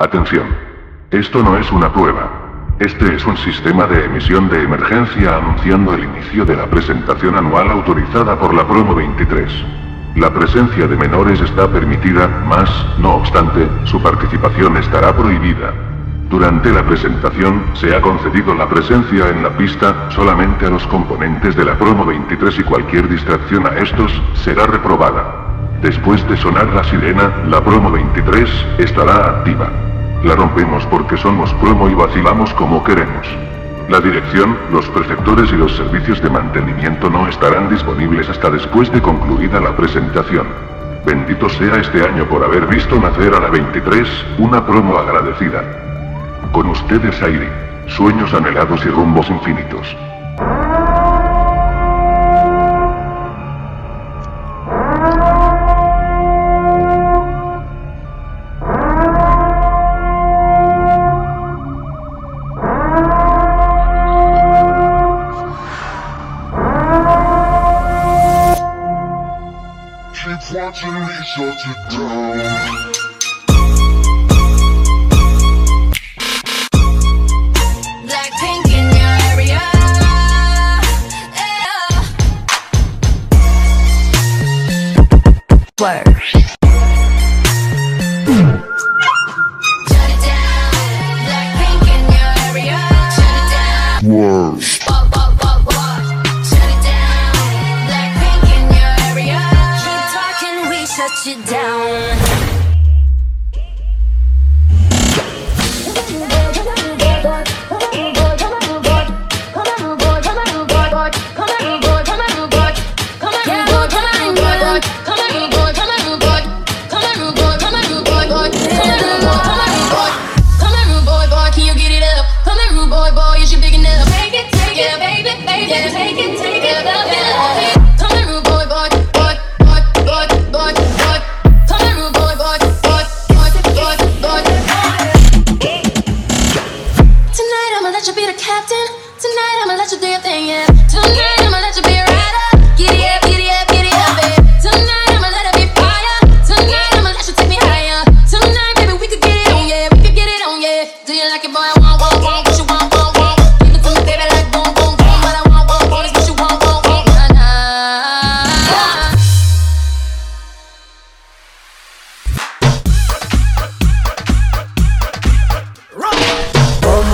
Atención. Esto no es una prueba. Este es un sistema de emisión de emergencia anunciando el inicio de la presentación anual autorizada por la promo 23. La presencia de menores está permitida, más, no obstante, su participación estará prohibida. Durante la presentación, se ha concedido la presencia en la pista solamente a los componentes de la promo 23 y cualquier distracción a estos será reprobada. Después de sonar la sirena, la promo 23 estará activa. La rompemos porque somos promo y vacilamos como queremos. La dirección, los preceptores y los servicios de mantenimiento no estarán disponibles hasta después de concluida la presentación. Bendito sea este año por haber visto nacer a la 23, una promo agradecida. Con ustedes Airi, sueños anhelados y rumbos infinitos. Shut it down. Blackpink in your area. Word. Shut it down. Blackpink in your area. Shut it down. Word. is you big enough? Take it, take yeah, it, baby, baby, yeah. take it, take it, love yeah.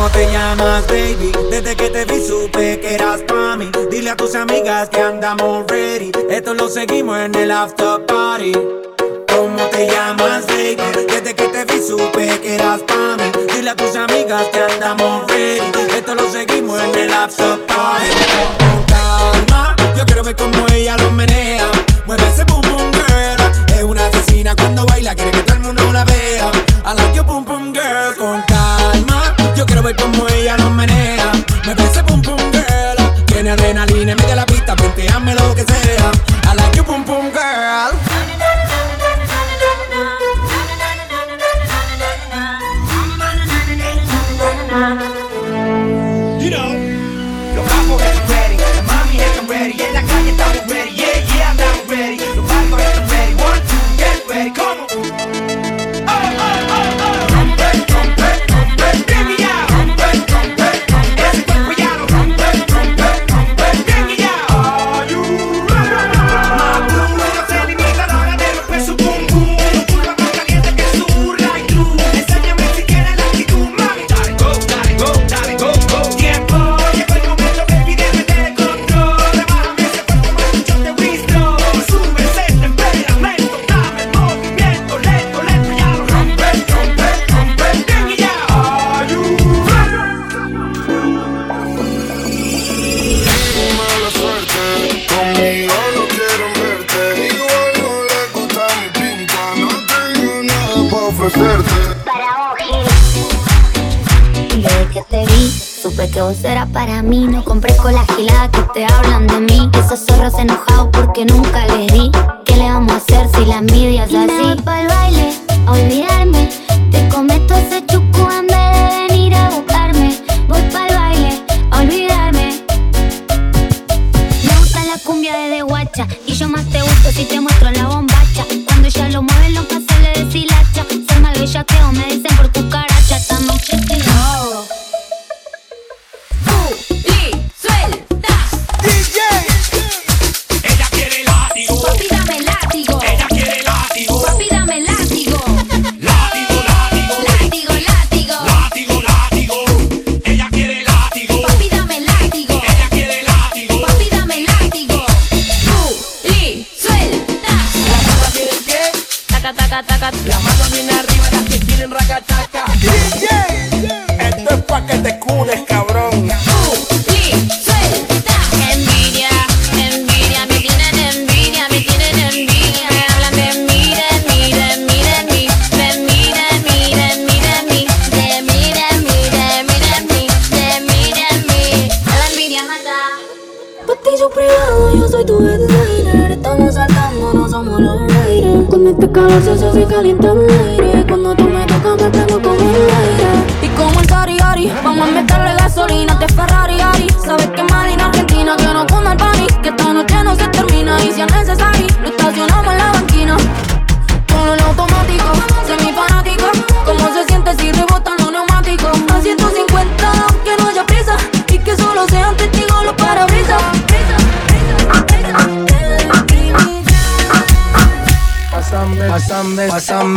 ¿Cómo te llamas, baby? Desde que te vi supe que eras pa' mí. Dile a tus amigas que andamos ready. Esto lo seguimos en el after party. ¿Cómo te llamas, baby? Desde que te vi supe que eras pa' mí. Dile a tus amigas que andamos ready. Esto lo seguimos en el after party. Calma, yo quiero ver cómo ella lo menea. Mueve ese ver cómo ella lo menea. Mueve ese boom boom girl. Tiene adrenalina de la pista, planteame lo que sea. Para mí. No compré con la gilada que te hablan de mí. Esos zorros enojados porque nunca les di. ¿Qué le vamos a hacer si la envidia es así? para el baile, a.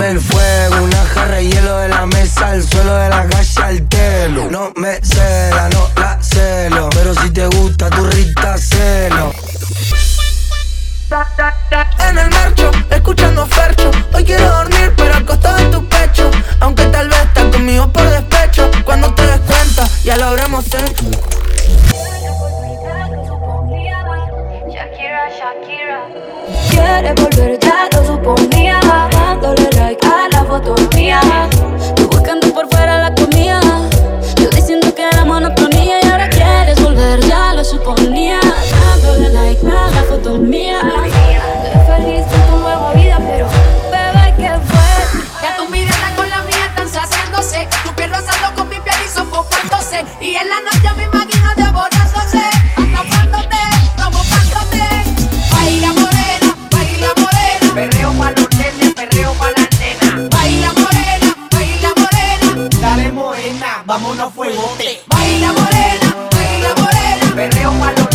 el fuego, una jarra y hielo de la mesa, al suelo de la calle al telo. No me cela, no la celo, pero si te gusta tu rita celo. En el marcho, escuchando Fercho, hoy quiero dormir pero acostado en tu pecho, aunque tal vez estás conmigo por despecho, cuando te des cuenta ya lo habremos hecho. Shakira, Shakira. Quiere volver, ya lo suponía. yeah. Baila morena, baila morena, perreo palo.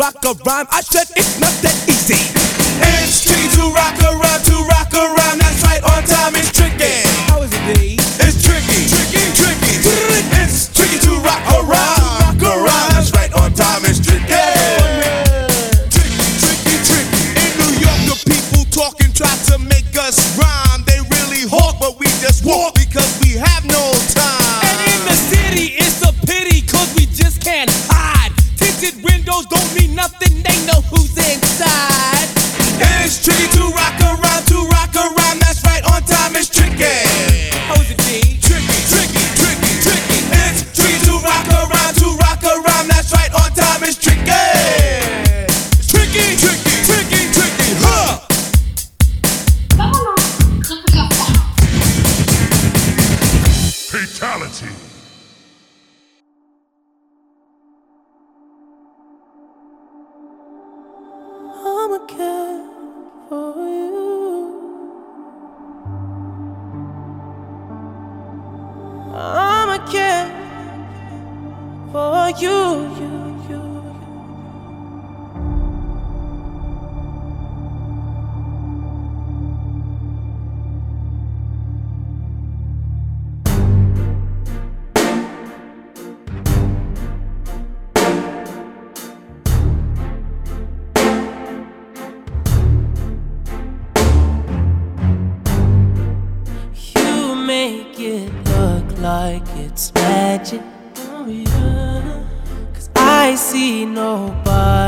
rock a rhyme. I said it's not that easy. It's tricky to rock around, to rock around. That's right, on time is tricky. How is it, Dave? It's tricky, tricky, tricky. It's tricky to rock around, rhyme, rock around. That's right, on time is tricky. Tricky, tricky, tricky. In New York, the people talking try to make us rhyme. They really hawk, but we just walk because. you.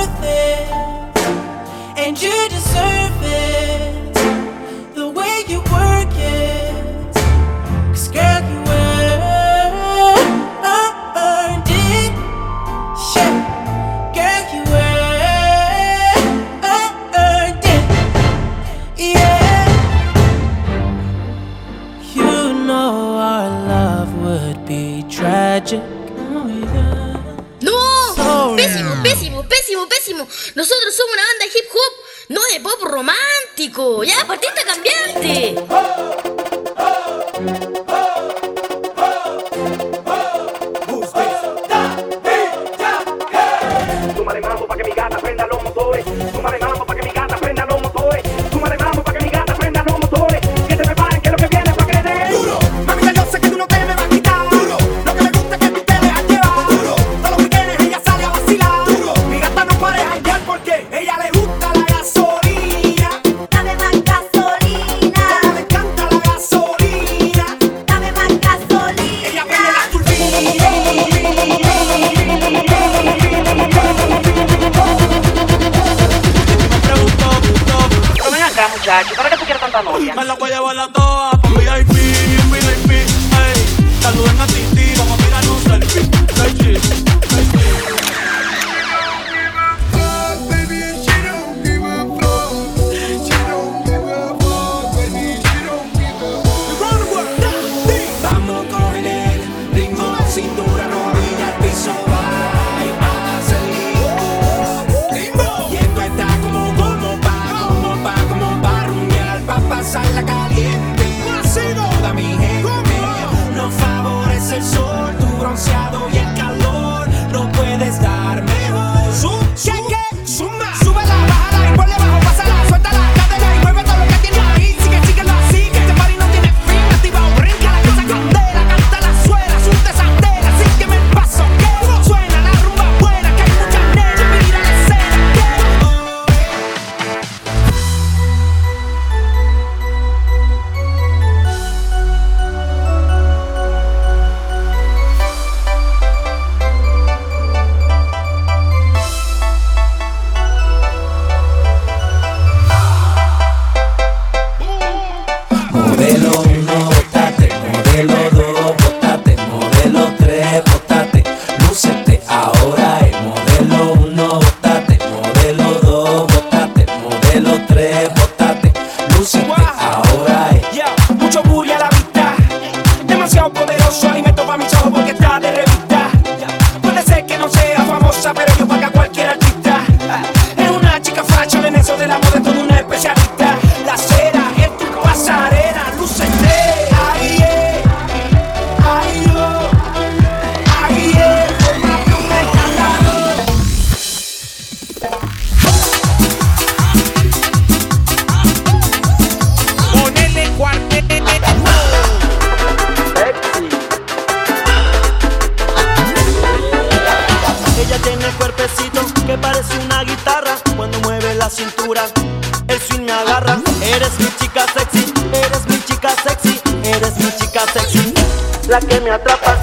worth it, and you deserve it. Nosotros somos una banda de hip hop, no de pop romántico. Ya, partiste cambiante. Parece una guitarra cuando mueve la cintura. El swing me agarra. Eres mi chica sexy, eres mi chica sexy, eres mi chica sexy. La que me atrapa.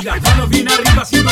Y las manos bien arriba haciendo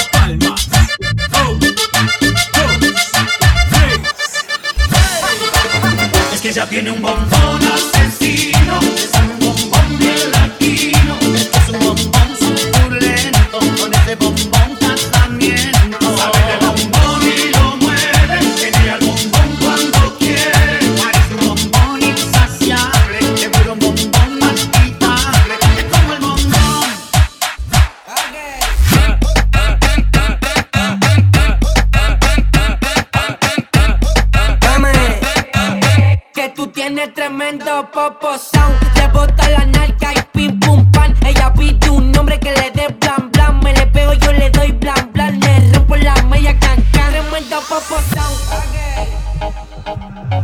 tienes tremendo popo sound. Le bota la narca y pim pum pan. Ella pide un nombre que le dé blan blan. Me le pego, yo le doy blan blan. Le rompo la media can can. Tremendo popo sound.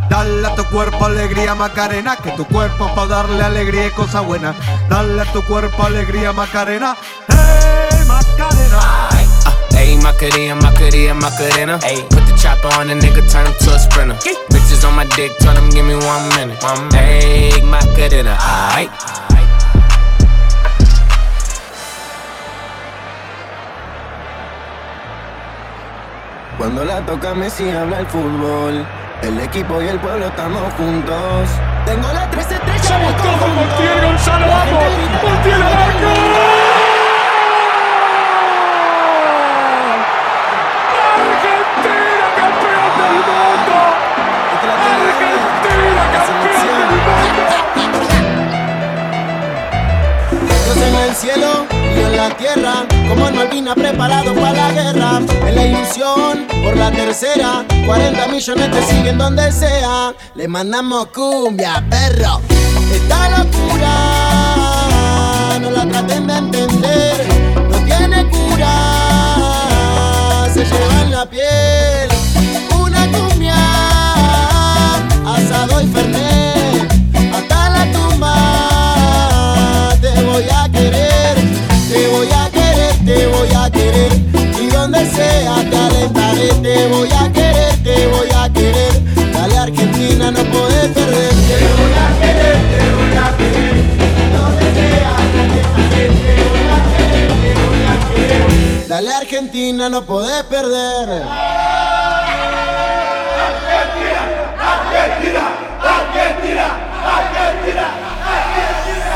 Dale a tu cuerpo alegría Macarena, que tu cuerpo pa' darle alegría y cosa buena. Dale a tu cuerpo alegría Macarena, hey Macarena. Ayy, Macarena, Macarena, Macarena. Ayy, put the chopper on the nigga, turn him to a sprinter. Bitches on my dick, tell him give me one minute. One Ayy, Macarena, aight. Cuando la toca Messi habla el fútbol. El equipo y el pueblo estamos juntos. Tengo la 13 estrellas. Somos todos Montiel, Gonzalo, vamos. Montiel al como en Malvina preparado para la guerra. En la ilusión, por la tercera, 40 millones te siguen donde sea. Le mandamos cumbia, perro. Esta locura, no la traten de entender, no tiene cura, Argentina, no podés perder.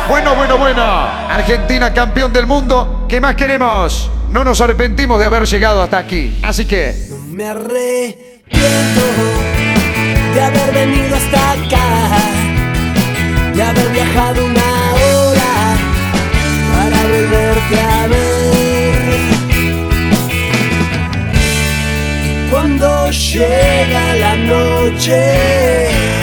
Bueno, bueno, bueno. Argentina campeón del mundo. ¿Qué más queremos? No nos arrepentimos de haber llegado hasta aquí. Así que... Me arrepiento de haber venido hasta acá, de haber viajado una hora para volverte a ver. cuando llega la noche.